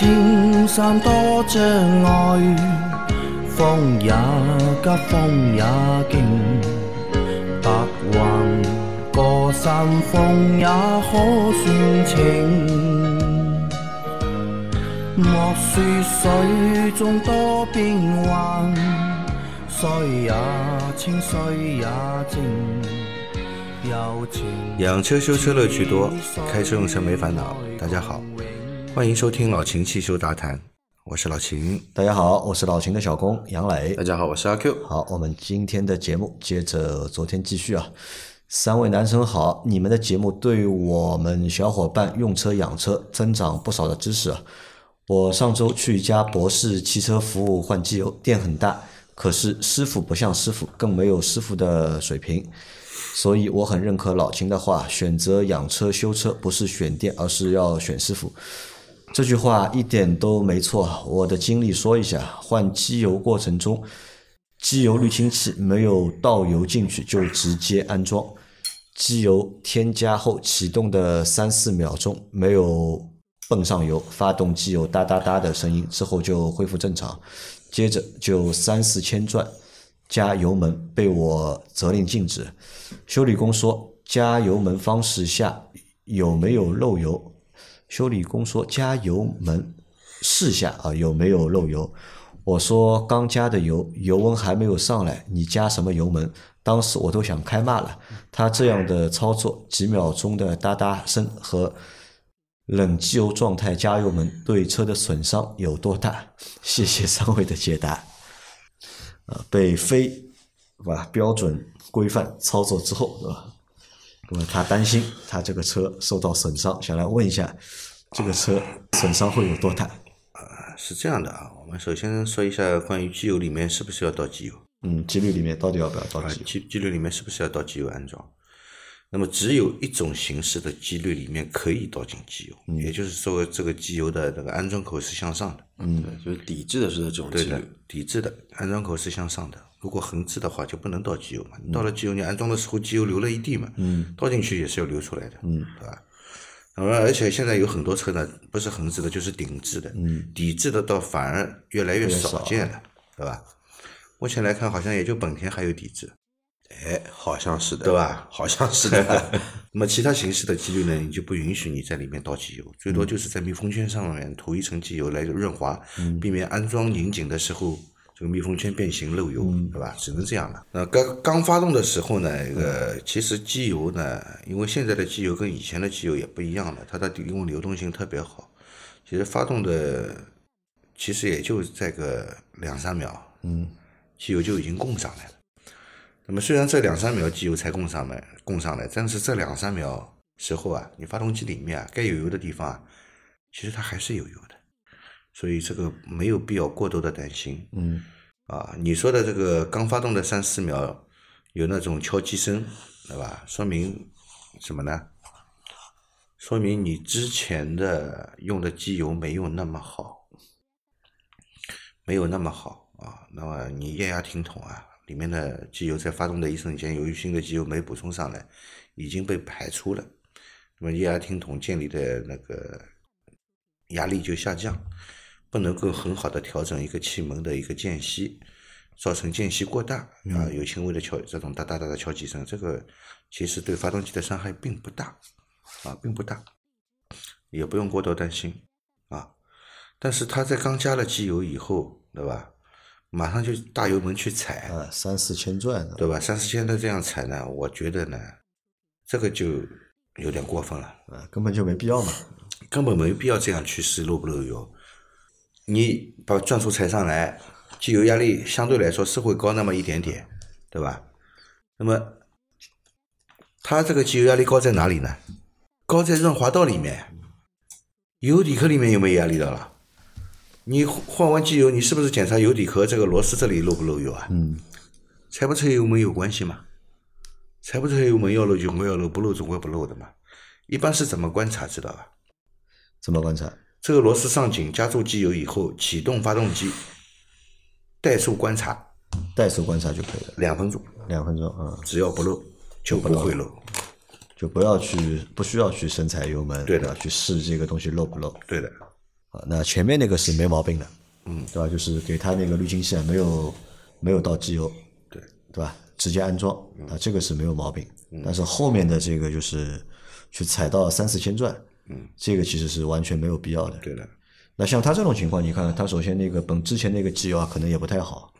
莫说青山多障碍，风也急，风也劲，白云过山峰也可算情。莫说水中多变幻，水也清，水也静。有情养车修车乐趣多，开车用车没烦恼。大家好，欢迎收听老秦汽修杂谈，我是老秦。大家好，我是老秦的小工杨磊。大家好，我是阿 Q。好，我们今天的节目接着昨天继续啊。三位男生好，你们的节目对我们小伙伴用车养车增长不少的知识啊。我上周去一家博士汽车服务换机油，店很大，可是师傅不像师傅，更没有师傅的水平。所以我很认可老秦的话，选择养车修车不是选店，而是要选师傅。这句话一点都没错。我的经历说一下，换机油过程中，机油滤清器没有倒油进去就直接安装，机油添加后启动的三四秒钟没有泵上油，发动机有哒哒哒的声音，之后就恢复正常，接着就三四千转。加油门被我责令禁止。修理工说加油门方式下有没有漏油？修理工说加油门试下啊有没有漏油？我说刚加的油，油温还没有上来，你加什么油门？当时我都想开骂了。他这样的操作，几秒钟的哒哒声和冷机油状态加油门对车的损伤有多大？谢谢三位的解答。呃，被非吧标准规范操作之后，是吧？那么他担心他这个车受到损伤，想来问一下，这个车损伤会有多大？啊，是这样的啊，我们首先说一下关于机油里面是不是要倒机油？嗯，机滤里面到底要不要倒机油？机机滤里面是不是要倒机油安装？那么只有一种形式的机滤里面可以倒进机油，也就是说这个机油的那个安装口是向上的。嗯，就是抵制的是这种对的机滤，，抵制的安装口是向上的。如果横置的话，就不能倒机油嘛。你倒了机油，你安装的时候机油流了一地嘛，嗯，倒进去也是要流出来的，嗯，对吧？那么而且现在有很多车呢，不是横置的，就是顶置的，嗯，底置的倒反而越来越越少少见了，对吧？目前来看，好像也就本田还有底置，哎，好像是的，对吧？好像是的，那么其他形式的机滤呢，你就不允许你在里面倒机油，最嗯多就是在密封圈上面涂一层机油来润滑，嗯避免安装拧紧的时候这个密封圈变形漏油，嗯对吧？只能这样了。那刚刚发动的时候呢，这个其实机油呢，因为现在的机油跟以前的机油也不一样了，它的因为流动性特别好，其实发动的其实也就在个两三秒，嗯，机油就已经供上来了。那么虽然这两三秒机油才供上来，供上来，但是这两三秒时候啊，你发动机里面啊，该有油的地方啊，其实它还是有油的，所以这个没有必要过多的担心。嗯，啊，你说的这个刚发动的三四秒有那种敲击声，对吧？说明什么呢？说明你之前的用的机油没有那么好，没有那么好啊。那么你液压听筒啊，里面的机油在发动的一瞬间，由于新的机油没补充上来，已经被排出了，那么液压听筒建立的那个压力就下降，不能够很好的调整一个气门的一个间隙，造成间隙过大啊，有轻微的敲这种哒哒哒的敲击声，这个其实对发动机的伤害并不大啊，并不大，也不用过多担心啊。但是它在刚加了机油以后，对吧？马上就大油门去踩，啊，三四千转，对吧？三四千的这样踩呢，我觉得呢，这个就有点过分了。啊，根本就没必要嘛。根本没必要这样去试漏不漏油。你把转速踩上来，机油压力相对来说是会高那么一点点，对吧？那么它这个机油压力高在哪里呢？高在润滑道里面，油底壳里面有没有压力到了？你换完机油，你是不是检查油底壳这个螺丝这里漏不漏油啊？嗯，踩不踩油门有关系吗？踩不踩油门要漏就总归要漏，不漏总归不漏的嘛。一般是怎么观察知道吧？怎么观察？这个螺丝上紧，加注机油以后，启动发动机，怠速观察怠速观察就可以了，两分钟，两分钟啊。只要不漏就不会漏。就不要去不需要去深踩油门，对的？去试这个东西漏不漏对的，啊？那前面那个是没毛病的，嗯，对吧？就是给它那个滤清器啊，没有没有倒机油，对对吧？直接安装啊，这个是没有毛病。但是后面的这个就是去踩到三四千转，嗯，这个其实是完全没有必要的。对的，那像他这种情况，你看他首先那个本之前那个机油啊，可能也不太好，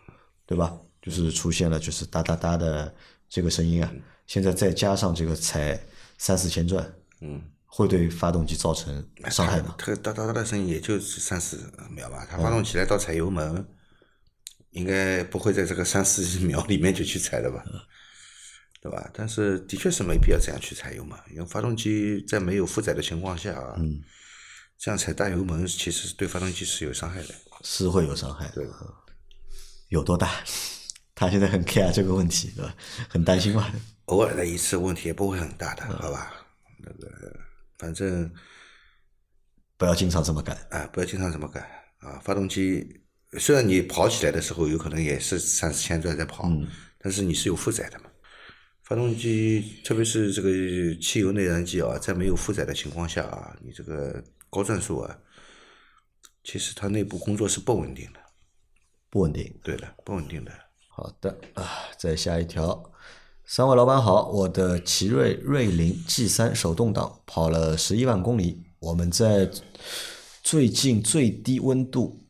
对吧？就是出现了就是哒哒哒的这个声音啊，现在再加上这个踩三四千转，嗯，会对发动机造成伤害吗？它这个哒哒哒的声音也就是三四秒吧，它发动起来到踩油门，应该不会在这个三四十秒里面就去踩了吧？对吧？但是的确是没必要这样去踩油门，因为发动机在没有负载的情况下啊，这样踩大油门其实是对发动机是有伤害的。是会有伤害，对，有多大？他现在很 care 这个问题，对吧？很担心嘛。偶尔的一次问题也不会很大的，好吧？那个反正不要经常这么干。啊，不要经常这么干啊！发动机虽然你跑起来的时候有可能也是三四千转在跑，但是你是有负载的嘛。发动机特别是这个汽油内燃机啊，在没有负载的情况下啊，你这个高转速啊，其实它内部工作是不稳定的。不稳定。对的，不稳定的。好的啊，再下一条。三位老板好，我的奇瑞瑞麟 G 三手动挡跑了十一万公里，我们在最近最低温度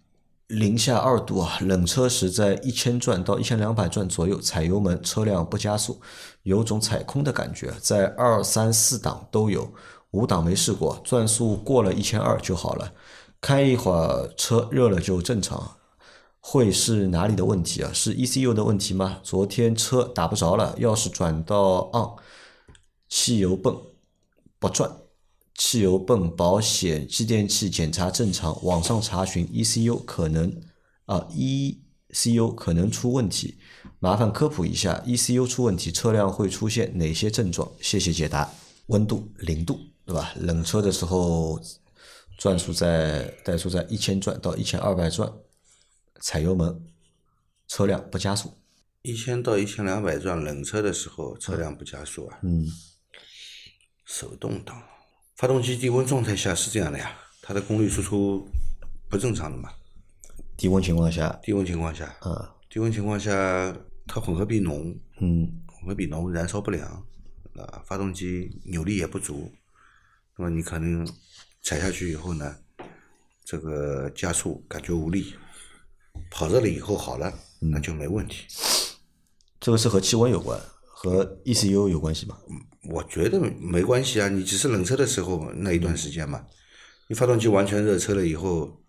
零下二度啊，冷车时在一千转到一千两百转左右踩油门，车辆不加速，有种踩空的感觉，在二三四档都有，五档没试过，转速过了一千二就好了，开一会儿车热了就正常。会是哪里的问题啊？是 ECU 的问题吗？昨天车打不着了，钥匙转到 on，汽油泵不转，汽油泵保险继电器检查正常，网上查询 ECU 可能啊 ECU 可能出问题，麻烦科普一下 ECU 出问题车辆会出现哪些症状？谢谢解答。温度零度对吧？冷车的时候转速在怠速在一千转到一千二百转。踩油门，车辆不加速。一千到一千两百转冷车的时候，车辆不加速啊。嗯，手动挡，发动机低温状态下是这样的呀，它的功率输出不正常的嘛。低温情况下，低温情况下，啊，低温情况下，它混合比浓，嗯，混合比浓，燃烧不良，啊，发动机扭力也不足，那么你可能踩下去以后呢，这个加速感觉无力，跑热了以后好了，那就没问题。这个是和气温有关，和 ECU 有关系吗？我觉得没关系啊，你只是冷车的时候那一段时间嘛，你发动机完全热车了以后，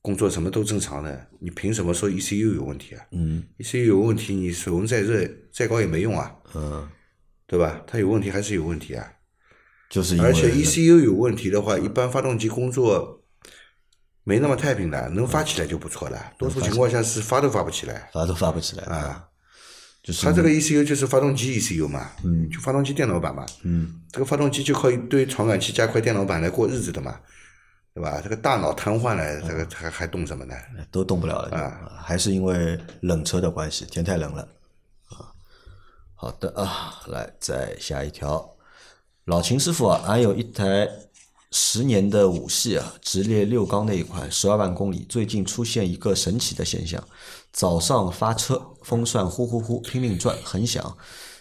工作什么都正常的，你凭什么说 ECU 有问题啊？嗯，ECU 有问题，你水温再热再高也没用啊，嗯，对吧？它有问题还是有问题啊。就是因为而且 ECU 有问题的话，一般发动机工作没那么太平的，能发起来就不错了。多数情况下是发都发不起来发都发不起来啊。就是它这个 ECU 就是发动机 ECU 嘛，嗯，就发动机电脑板嘛，嗯，这个发动机就靠一堆传感器加块电脑板来过日子的嘛，对吧？这个大脑瘫痪了，这个还还动什么呢？都动不了了，啊还是因为冷车的关系，天太冷了啊。好的啊，来再下一条，老秦师傅啊，俺有一台十年的五系啊，直列六缸那一款，十二万公里，最近出现一个神奇的现象，早上发车，风扇呼呼呼拼命转，很响，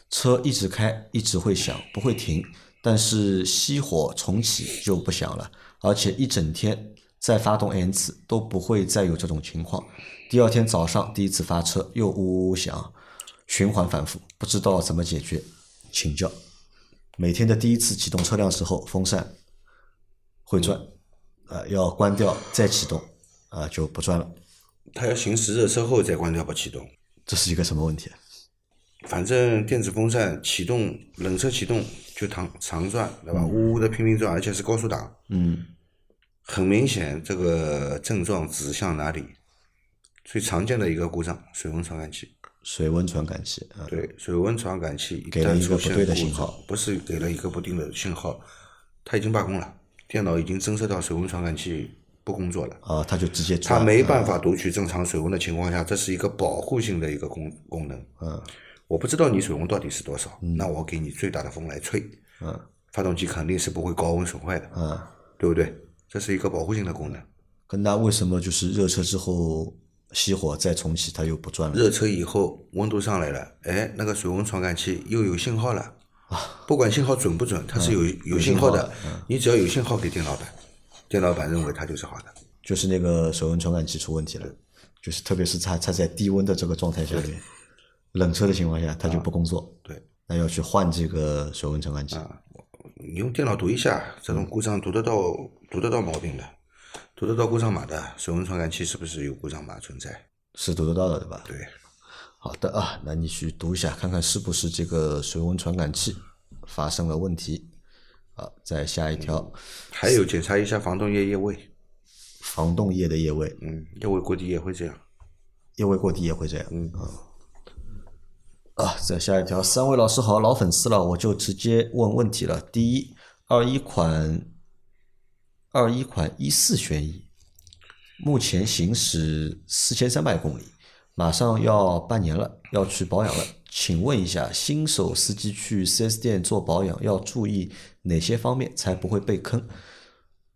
车一直开，一直会响，不会停，但是熄火重启就不响了，而且一整天再发动 n 次都不会再有这种情况。第二天早上第一次发车又呜呜呜响，循环反复，不知道怎么解决，请教。每天的第一次启动车辆时候，风扇会转，啊、要关掉再启动，啊、就不转了。它要行驶热车后再关掉不启动。这是一个什么问题啊？反正电子风扇启动，冷车启动就长长转，对吧？呜呜的拼命转，而且是高速档，嗯很明显这个症状指向哪里？最常见的一个故障，水温传感器。水温传感器啊，对，水温传感器一给了旦出现一个不对的故障信号，不是给了一个不定的信号，它已经罢工了，电脑已经侦测到水温传感器不工作了。啊，它就直接它，没办法读取正常水温的情况下，这是一个保护性的一个功功能。嗯，我不知道你水温到底是多少，那我给你最大的风来吹，嗯发动机肯定是不会高温损坏的，嗯，对不对？这是一个保护性的功能。那为什么就是热车之后熄火再重启它又不转了？热车以后温度上来了，哎，那个水温传感器又有信号了啊。不管信号准不准，它是有有信号的。你只要有信号给电脑板，电脑板认为它就是好的。就是那个水温传感器出问题了，就是特别是它它在低温的这个状态下面，冷车的情况下它就不工作，对，那要去换这个水温传感器。你用电脑读一下，这种故障读得到读得到毛病的，读得到故障码的。水温传感器是不是有故障码存在？是读得到的，对吧？对，好的啊，那你去读一下，看看是不是这个水温传感器发生了问题。好，再下一条，还有检查一下防冻液液位，防冻液的液位，嗯，液位过低也会这样。液位过低也会这样。嗯。啊，再下一条，三位老师好，老粉丝了，我就直接问问题了。第一，二一款，二一款一四轩逸，目前行驶四千三百公里，马上要半年了，要去保养了。请问一下，新手司机去 4S 店做保养要注意哪些方面才不会被坑？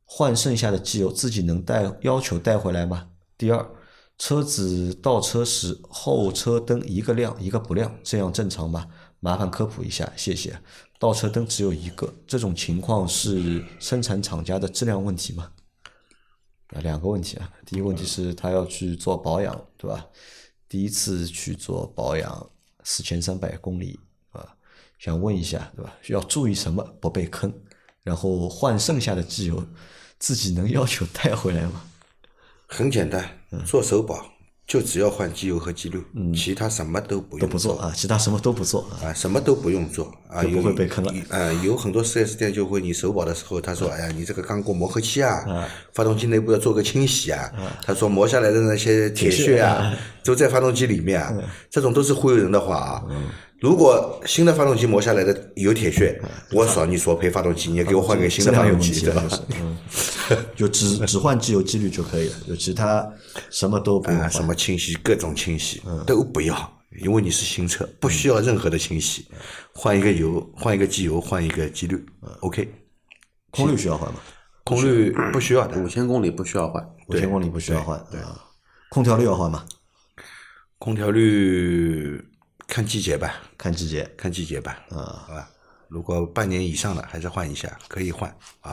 换剩下的机油自己能带要求带回来吗？第二，车子倒车时后车灯一个亮一个不亮，这样正常吗？麻烦科普一下，谢谢。倒车灯只有一个，这种情况是生产厂家的质量问题吗？啊，两个问题啊。第一个问题是他要去做保养，对吧？第一次去做保养，四千三百公里啊，想问一下，对吧？要注意什么不被坑？然后换剩下的机油，自己能要求带回来吗？很简单，做首保就只要换机油和机滤，其他什么都不用都不做啊，其他什么都不做啊。啊，什么都不用做。啊，就不会被坑了。啊，有很多四 S 店就会你首保的时候，他说：“哎呀，你这个刚过磨合期啊，发动机内部要做个清洗啊。”他说磨下来的那些铁屑啊，都在发动机里面啊，这种都是忽悠人的话啊。如果新的发动机磨下来的有铁屑，我爽你索赔发动机，你也给我换个新的发动机，对吧，？就是，嗯，就只只换机油机滤就可以了，就其他什么都不用啊，什么清洗，各种清洗都不要，因为你是新车，不需要任何的清洗，换一个油，换一个机油，换一个机滤，OK。空滤需要换吗？空滤不需要的五，千公里不需要换。五千公里不需要换对。空调滤要换吗？空调滤看季节吧，看季节看季节吧，嗯。好吧。如果半年以上的，还是换一下，可以换啊。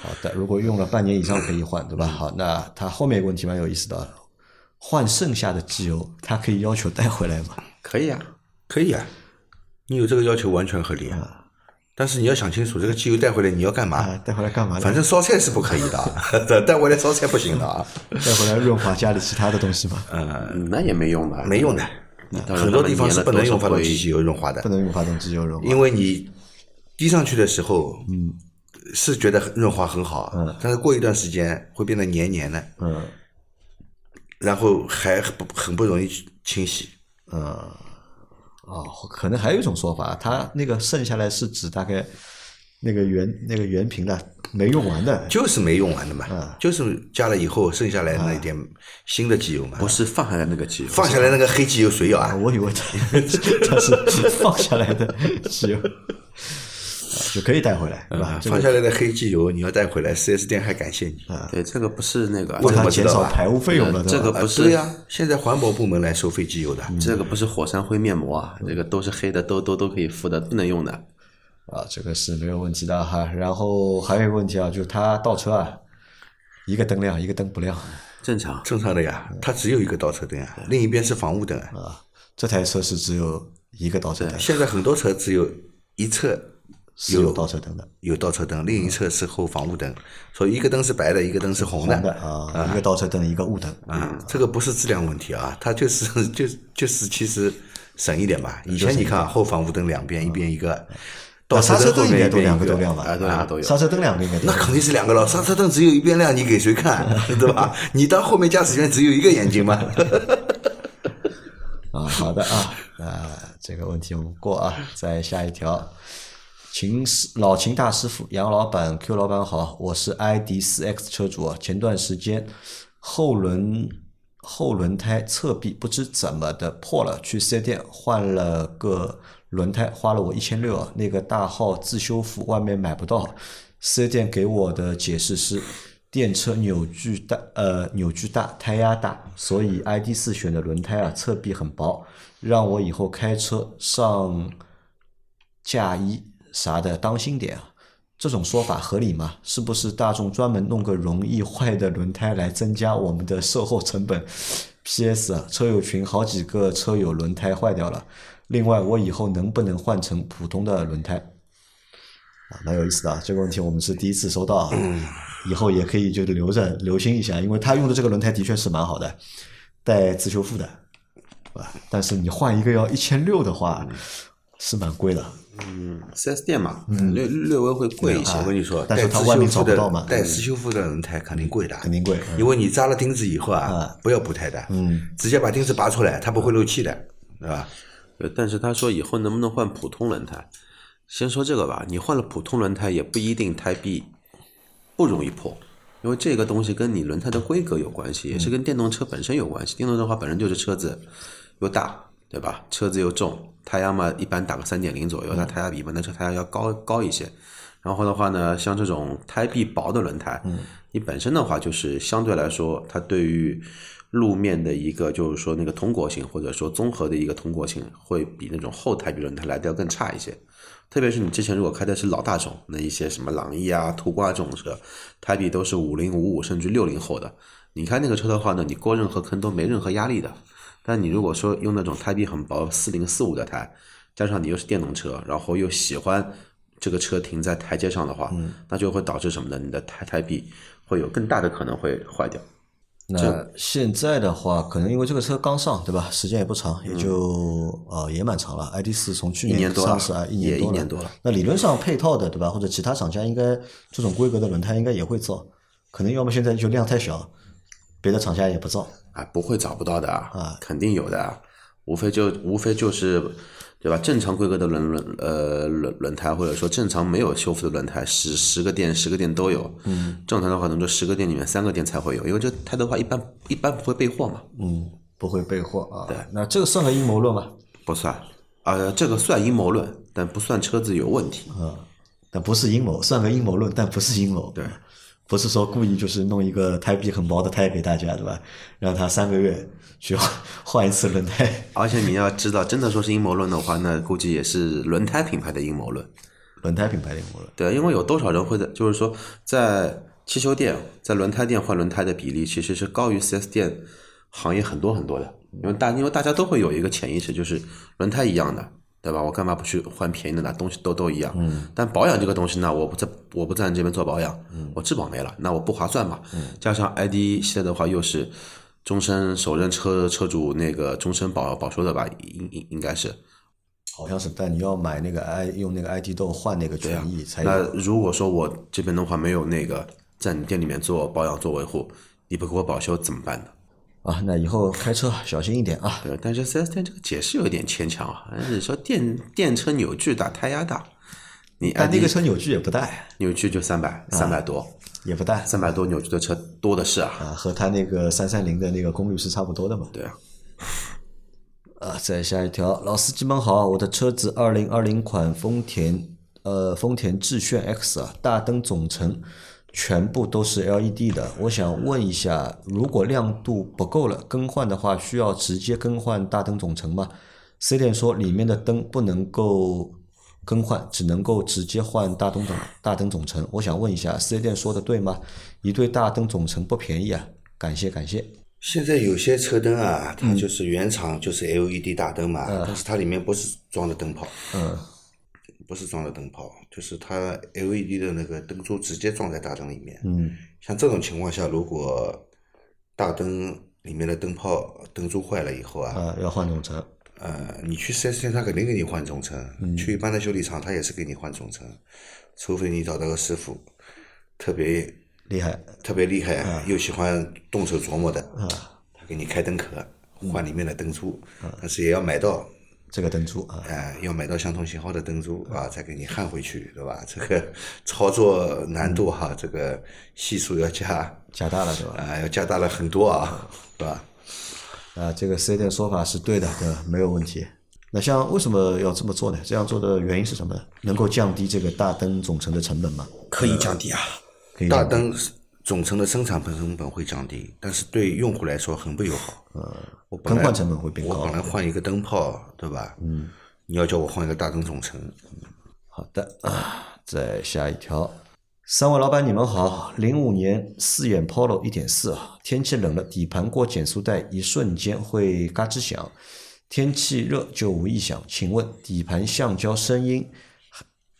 好的，如果用了半年以上可以换，对吧？好，那他后面一个问题蛮有意思的，换剩下的机油，它可以要求带回来吗？可以啊，可以啊，你有这个要求完全合理啊。但是你要想清楚，这个机油带回来你要干嘛？啊，带回来干嘛？反正烧菜是不可以的啊，带回来烧菜不行的啊，带回来润滑家里其他的东西吗？嗯那也没用的，没用的。很多地方是不能用发动机机油润滑的不，能用发动机油润滑。因为你滴上去的时候，嗯，是觉得润滑很好，嗯，但是过一段时间会变得黏黏的，嗯。然后还很不很不容易清洗。嗯，哦，可能还有一种说法，它那个剩下来是指大概那个原那个原瓶的没用完的，就是没用完的嘛，嗯就是加了以后剩下来那一点新的机油嘛，不是放下来那个机油，放下来那个黑机油谁要啊？啊我以为它它 是放下来的机油，啊就可以带回来，对吧？这个放下来的黑机油你要带回来4 S 店还感谢你。对，这个不是那个，为什么减少排污费用了，这个不是对呀，现在环保部门来收费机油的，这个不是火山灰面膜啊，这个都是黑的，都都都可以敷的，不能用的。啊，这个是没有问题的哈。然后还有一个问题啊，就是它倒车啊，一个灯亮，一个灯不亮正常，正常的呀，它只有一个倒车灯啊，另一边是防雾灯啊。啊。这台车是只有一个倒车灯，现在很多车只有一侧是有倒车灯的，有倒车灯，另一侧是后防雾灯，所以一个灯是白的，一个灯是红的。啊，一个倒车灯，一个雾灯啊，这个不是质量问题啊，它就是就就是其实省一点吧。以前你看啊后防雾灯两边，一边一个，刹车灯应该都两个都亮吧？啊都两个都有刹车灯两个应该都那肯定是两个了，刹车灯只有一边亮，你给谁看，对吧？你当后面驾驶员只有一个眼睛吗？啊，好的啊，啊，这个问题我们过啊，再下一条。秦师老秦大师傅，杨老板、Q 老板好，我是 ID 四 X 车主啊。前段时间后轮后轮胎侧壁不知怎么的破了，去四 S 店换了个轮胎，花了我一千六啊。那个大号自修复外面买不到，四 S 店给我的解释是电车扭矩大，呃，扭矩大，胎压大，所以 ID 四选的轮胎啊侧壁很薄，让我以后开车上架衣啥的当心点啊。这种说法合理吗？是不是大众专门弄个容易坏的轮胎来增加我们的售后成本？P.S. 啊，车友群好几个车友轮胎坏掉了。另外，我以后能不能换成普通的轮胎？啊，蛮有意思的啊，这个问题我们是第一次收到啊，以后也可以就留着留心一下，因为他用的这个轮胎的确是蛮好的，带自修复的，对吧？但是你换一个要一千六的话，是蛮贵的。嗯四 S 店嘛，略略微会贵一些。我跟你说，但是它外面找不到嘛的带自修复的轮胎肯定贵的，肯定贵嗯因为你扎了钉子以后啊，不要补胎的，嗯，直接把钉子拔出来，它不会漏气的，对吧？呃，但是他说以后能不能换普通轮胎？先说这个吧，你换了普通轮胎也不一定胎壁不容易破，因为这个东西跟你轮胎的规格有关系，也是跟电动车本身有关系。电动车的话本身就是车子又大，对吧？车子又重，胎压嘛一般打个三点零左右，它胎压比一般的车胎压要高高一些。然后的话呢，像这种胎壁薄的轮胎，你本身的话就是相对来说，它对于路面的一个就是说那个通过性，或者说综合的一个通过性，会比那种后胎壁轮胎来的要更差一些。特别是你之前如果开的是老大众，那一些什么朗逸啊、途观啊这种车，胎壁都是五零、五五甚至六零后的，你开那个车的话呢，你过任何坑都没任何压力的。但你如果说用那种胎壁很薄四零四五的胎，加上你又是电动车，然后又喜欢这个车停在台阶上的话，那就会导致什么呢？你的胎胎壁会有更大的可能会坏掉。那现在的话，可能因为这个车刚上，对吧？时间也不长，也就呃也蛮长了。ID 四从去年上市啊，一也年多一年多了。那理论上配套的，对吧？或者其他厂家应该这种规格的轮胎应该也会造，可能要么现在就量太小，别的厂家也不造。啊，不会找不到的啊啊，肯定有的啊，无非就无非就是，对吧？正常规格的轮轮呃轮轮胎，或者说正常没有修复的轮胎，十十个店十个店都有。嗯，正常的话，可能就十个店里面三个店才会有，因为这胎的话一般一般不会备货嘛，嗯，不会备货啊。对，那这个算个阴谋论吗？不算。啊、这个算阴谋论，但不算车子有问题。啊，但不是阴谋，算个阴谋论，但不是阴谋。对，不是说故意就是弄一个胎壁很薄的胎给大家，对吧？让他三个月去换换一次轮胎，而且你要知道，真的说是阴谋论的话，那估计也是轮胎品牌的阴谋论。轮胎品牌的阴谋论。对，因为有多少人会在，就是说，在汽修店、在轮胎店换轮胎的比例，其实是高于 4S 店行业很多很多的。因为大，因为大家都会有一个潜意识，就是轮胎一样的，对吧？我干嘛不去换便宜的呢？东西都都一样。嗯。但保养这个东西呢，我不在，我不在你这边做保养，我质保没了，那我不划算嘛。嗯。加上 ID 系列的话，又是终身首任车车主那个终身保保修的吧？应应应该是。好像是，但你要买那个 i 用那个 ID 豆换那个权益才那。如果说我这边的话没有那个在你店里面做保养做维护，你不给我保修怎么办呢？啊，那以后开车小心一点啊。对，但是 4S 店这个解释有点牵强啊，但是说电电车扭矩大，胎压大，你但那个车扭矩也不大，扭矩就三百三百多，也不大三百多扭矩的车多的是啊。啊，和它那个三三零的那个功率是差不多的嘛。对啊，啊，再下一条，老司机们好，我的车子二零二零款丰田呃丰田致炫 X 啊，大灯总成全部都是 LED 的，我想问一下，如果亮度不够了，更换的话需要直接更换大灯总成吗？C 店说里面的灯不能够更换，只能够直接换大灯总大灯总成，我想问一下，C 店说的对吗？一对大灯总成不便宜啊，感谢感谢。现在有些车灯啊，它就是原厂就是 LED 大灯嘛，但是它里面不是装的灯泡，嗯不是装的灯泡，就是它 LED 的那个灯珠直接装在大灯里面。嗯像这种情况下，如果大灯里面的灯泡灯珠坏了以后啊，啊，要换总成。呃，你去 4S 店，他肯定给你换总成；去一般的修理厂，他也是给你换总成，除非你找到个师傅特别厉害特别厉害，又喜欢动手琢磨的，啊他给你开灯壳，换里面的灯珠，但是也要买到，这个灯珠啊，呃，要买到相同型号的灯珠啊，再给你焊回去，对吧？这个操作难度哈，这个系数要加加大了对吧？啊，要加大了很多啊，对吧？啊，这个四 S 店说法是对的，对吧？没有问题。那像为什么要这么做呢？这样做的原因是什么呢？能够降低这个大灯总成的成本吗？可以降低啊。大灯总成的生产成本会降低，但是对用户来说很不友好。呃，我本来更换成本会变高我本来换一个灯泡，对吧？嗯，你要叫我换一个大灯总成，好的啊，再下一条。三位老板，你们好。零五年四眼 Polo 一点四啊，天气冷了，底盘过减速带，一瞬间会嘎吱响；天气热就无异响。请问底盘橡胶声音，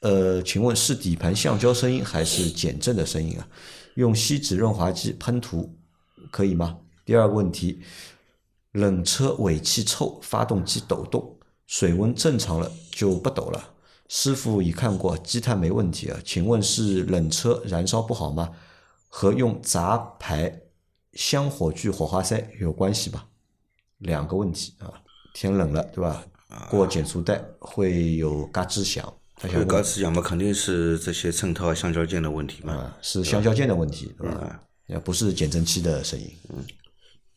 呃，请问是底盘橡胶声音还是减震的声音啊？用锡纸润滑剂喷涂可以吗？第二个问题，冷车尾气臭，发动机抖动，水温正常了就不抖了。师傅已看过，积碳没问题啊。请问是冷车燃烧不好吗？和用杂牌香火炬火花塞有关系吗？两个问题啊。天冷了，对吧？过减速带会有嘎吱响，他想这问个是讲嘛，肯定是这些衬套、橡胶件的问题嘛。啊，是橡胶件的问题，对吧？也不是减震器的声音。嗯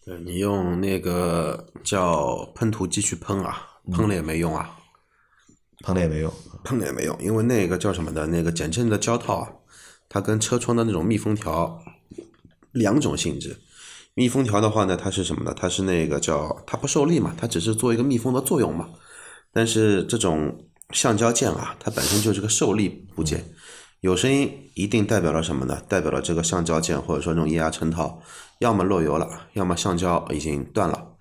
对你用那个叫喷涂机去喷啊，喷了也没用啊，喷了也没用。喷了也没用，因为那个叫什么的，那个减震的胶套啊，它跟车窗的那种密封条两种性质。密封条的话呢，它是什么呢？它是那个叫它不受力嘛，它只是做一个密封的作用嘛。但是这种橡胶件啊，它本身就是个受力部件，有声音一定代表了什么呢？代表了这个橡胶件或者说这种液压衬套，要么漏油了，要么橡胶已经断了。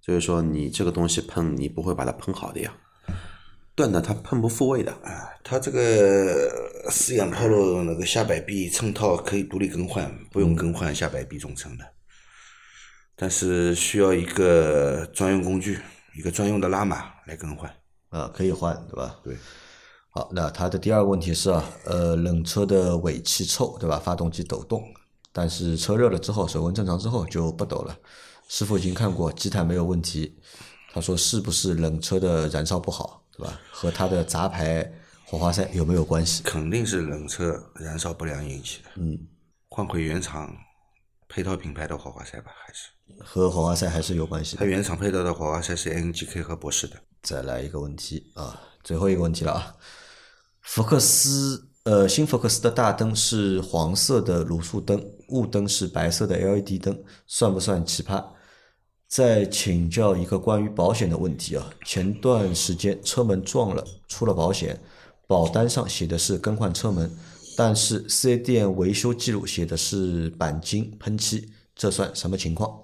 所以说你这个东西喷，你不会把它喷好的呀，断的它喷不复位的。啊它这个四眼 Polo 那个下摆臂衬套可以独立更换，不用更换下摆臂总成的，但是需要一个专用工具，一个专用的拉码来更换。啊，可以换，对吧？对。好，那它的第二个问题是啊，呃，冷车的尾气臭，对吧？发动机抖动，但是车热了之后，水温正常之后就不抖了。师傅已经看过，积碳没有问题。他说是不是冷车的燃烧不好，对吧？和它的杂牌火花塞有没有关系？肯定是冷车燃烧不良引起的。嗯，换回原厂配套品牌的火花塞吧，还是和火花塞还是有关系的。它原厂配套的火花塞是 NGK 和博士的。再来一个问题啊，最后一个问题了啊。福克斯呃，新福克斯的大灯是黄色的卤素灯，雾灯是白色的 LED 灯，算不算奇葩？再请教一个关于保险的问题啊，前段时间车门撞了，出了保险，保单上写的是更换车门，但是四 S 店维修记录写的是钣金喷漆，这算什么情况？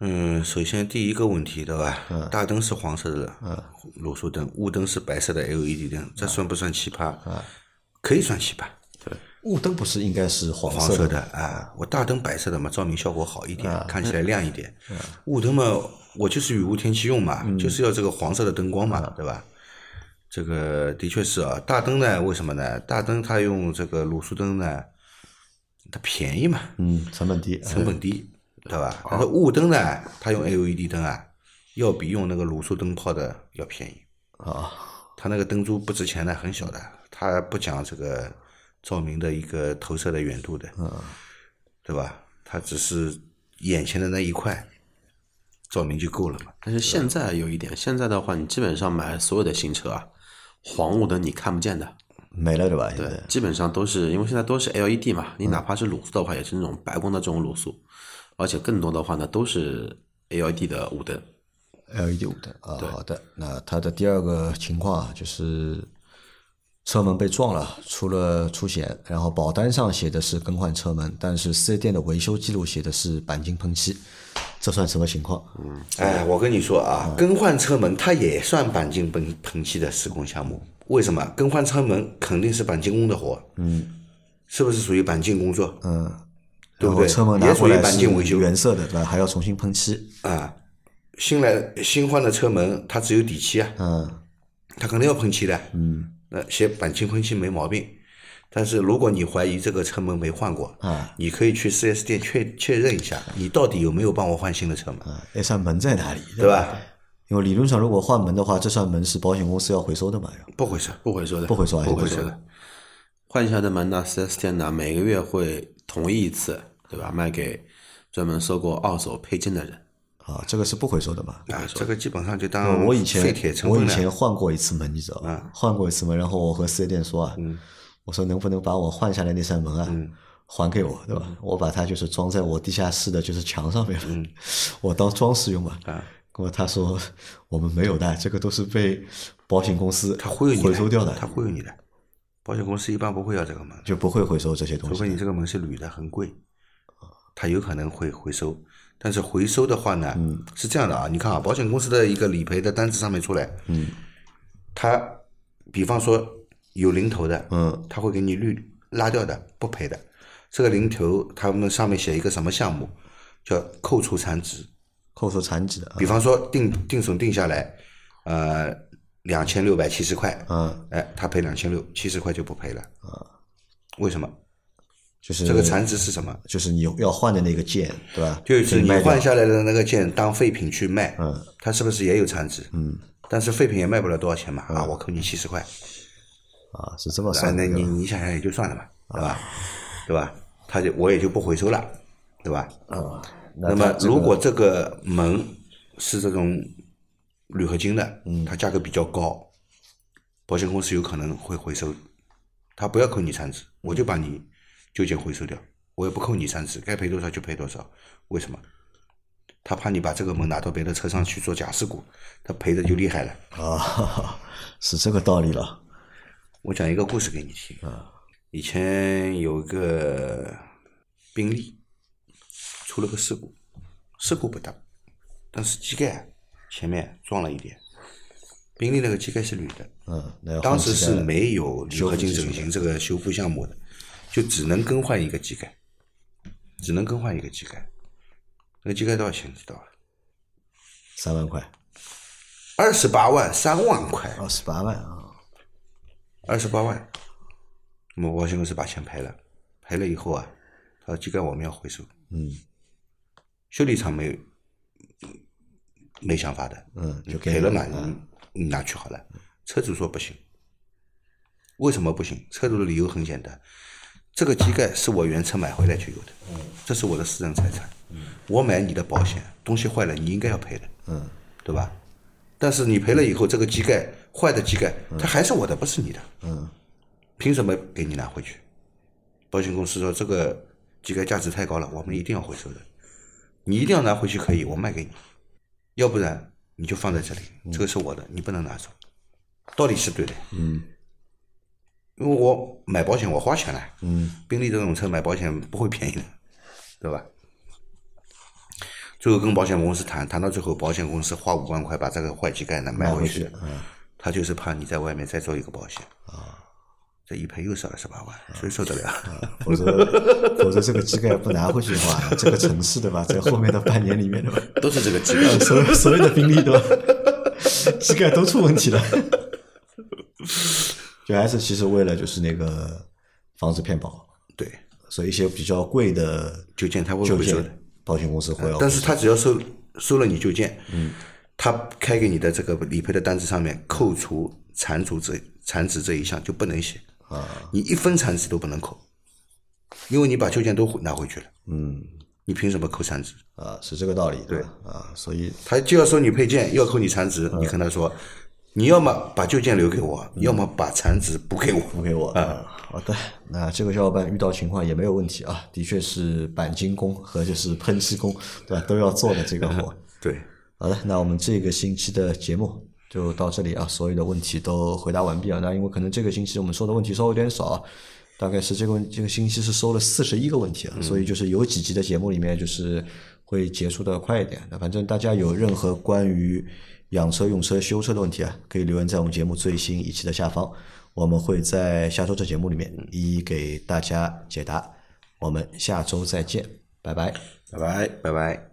嗯，首先第一个问题对吧？大灯是黄色的嗯卤素灯，雾灯是白色的 LED 灯，这算不算奇葩？可以算奇葩。对雾灯不是应该是黄黄色色的的啊，我大灯白色的嘛，照明效果好一点，看起来亮一点。雾灯嘛，我就是雨雾天气用嘛，就是要这个黄色的灯光嘛，对吧？这个的确是啊，大灯呢，为什么呢？大灯它用这个卤素灯呢，它便宜嘛，嗯，成本低，成本低，对吧？但是雾灯呢，它用 LED 灯啊，要比用那个卤素灯泡的要便宜。啊，它那个灯珠不值钱的，很小的，它不讲这个照明的一个投射的远度的，对吧？它只是眼前的那一块照明就够了嘛。但是现在有一点，现在的话，你基本上买所有的新车啊，黄雾灯你看不见的，没了对吧？现对在，基本上都是因为现在都是 LED 嘛，你哪怕是卤素的话，也是那种白光的这种卤素，而且更多的话呢，都是 LED 的雾灯。LED 雾灯啊，好的。那它的第二个情况啊，就是车门被撞了，出了出险，然后保单上写的是更换车门，但是四 S 店的维修记录写的是钣金喷漆，这算什么情况？嗯，哎，我跟你说啊，更换车门它也算钣金喷喷漆的施工项目。为什么？更换车门肯定是钣金工的活，嗯，是不是属于钣金工作？嗯，对不对？车门拿也属于钣金维修是原色的，对吧？还要重新喷漆，啊。新来新换的车门，它只有底漆啊，嗯它肯定要喷漆的。嗯，那写钣金喷漆没毛病。但是如果你怀疑这个车门没换过，啊你可以去 4S 店确确认一下，你到底有没有帮我换新的车门，啊，那扇门在哪里？对吧？因为理论上，如果换门的话，这扇门是保险公司要回收的嘛？要不回收，不回收的，不回收不回收的。换下的门呢，4S 店呢每个月会同意一次，对吧？卖给专门收购二手配件的人。啊，这个是不回收的嘛？啊，这个基本上就当呃我以前我以。前换过一次门，你知道吧？换过一次门，然后我和四 S 店说啊，我说能不能把我换下来那扇门啊，还给我，对吧？我把它就是装在我地下室的就是墙上面，我当装饰用嘛。啊那么他说我们没有的，这个都是被保险公司他忽悠你回收掉的，他忽悠你的。保险公司一般不会要这个门，就不会回收这些东西除非。你这个门是铝的，很贵，他有可能会回收。但是回收的话呢，嗯是这样的啊，你看啊，保险公司的一个理赔的单子上面出来，嗯，它比方说有零头的，嗯，他会给你绿拉掉的，不赔的。这个零头他们上面写一个什么项目，叫扣除残值。扣除残值比方说定定损定下来，呃，两千六百七十块，嗯，哎，他赔两千六，七十块就不赔了。为什么？就是这个残值是什么？就是你要换的那个件，对吧？就是你换下来的那个件当废品去卖，嗯，它是不是也有残值？嗯，但是废品也卖不了多少钱嘛，啊，我扣你七十块，啊，是这么啊，算的，那你你想想也就算了吧，对吧？对吧？他就我也就不回收了，对吧？啊，那么这个如果这个门是这种铝合金的，嗯它价格比较高，保险公司有可能会回收，他不要扣你残值，我就把你旧件回收掉，我也不扣你残值，该赔多少就赔多少。为什么？他怕你把这个门拿到别的车上去做假事故，他赔的就厉害了。啊，是这个道理了。我讲一个故事给你听。啊以前有个宾利出了个事故，事故不大，但是机盖前面撞了一点。宾利那个机盖是铝的，嗯，当时是没有铝合金整形这个修复项目的，就只能更换一个机盖，只能更换一个机盖。那个机盖多少钱？你知道吧？三万块，二十八万，三万块，二十八万啊，二十八万。那么保险公司把钱赔了，赔了以后啊，他说机盖我们要回收，嗯修理厂没有没想法的，嗯，就给赔了嘛，你拿去好了。车主说不行，为什么不行？车主的理由很简单，这个机盖是我原车买回来就有的，这是我的私人财产，我买你的保险，东西坏了你应该要赔的，嗯对吧？但是你赔了以后，这个机盖坏的机盖，它还是我的，不是你的，嗯凭什么给你拿回去？保险公司说这个机盖价值太高了，我们一定要回收的。你一定要拿回去可以，我卖给你，要不然你就放在这里，这个是我的，你不能拿走。道理是对的，嗯。因为我买保险我花钱了，嗯。宾利这种车买保险不会便宜的，对吧？最后跟保险公司谈，谈到最后，保险公司花五万块把这个坏机盖呢买回去，嗯。他就是怕你在外面再做一个保险这一赔又是二十八万，谁受得了？否则否则这个机盖不拿回去的话，这个城市对吧，在后面的半年里面对吧，都是这个机盖。所有所有的宾利对吧，机盖都出问题了，就还是其实为了就是那个防止骗保，对，所以一些比较贵的旧件他会旧回收的，保险公司会要但是他只要收收了你旧件，嗯，他开给你的这个理赔的单子上面扣除残值这残值这一项就不能写啊，你一分残值都不能扣，因为你把旧件都拿回去了，嗯你凭什么扣残值？啊是这个道理对吧啊，所以他就要收你配件，要扣你残值，你跟他说，你要么把旧件留给我，要么把残值补给我。补给我啊。好的，那这个小伙伴遇到情况也没有问题啊，的确是钣金工和就是喷漆工，对吧？都要做的这个活。对，好的，那我们这个星期的节目就到这里啊，所有的问题都回答完毕啊。那因为可能这个星期我们说的问题稍微有点少啊，大概是这个问这个星期是收了四十一个问题啊，所以就是有几集的节目里面就是会结束的快一点。那反正大家有任何关于养车、用车、修车的问题啊，可以留言在我们节目最新一期的下方，我们会在下周这节目里面一一给大家解答。我们下周再见，拜拜。拜拜，拜拜。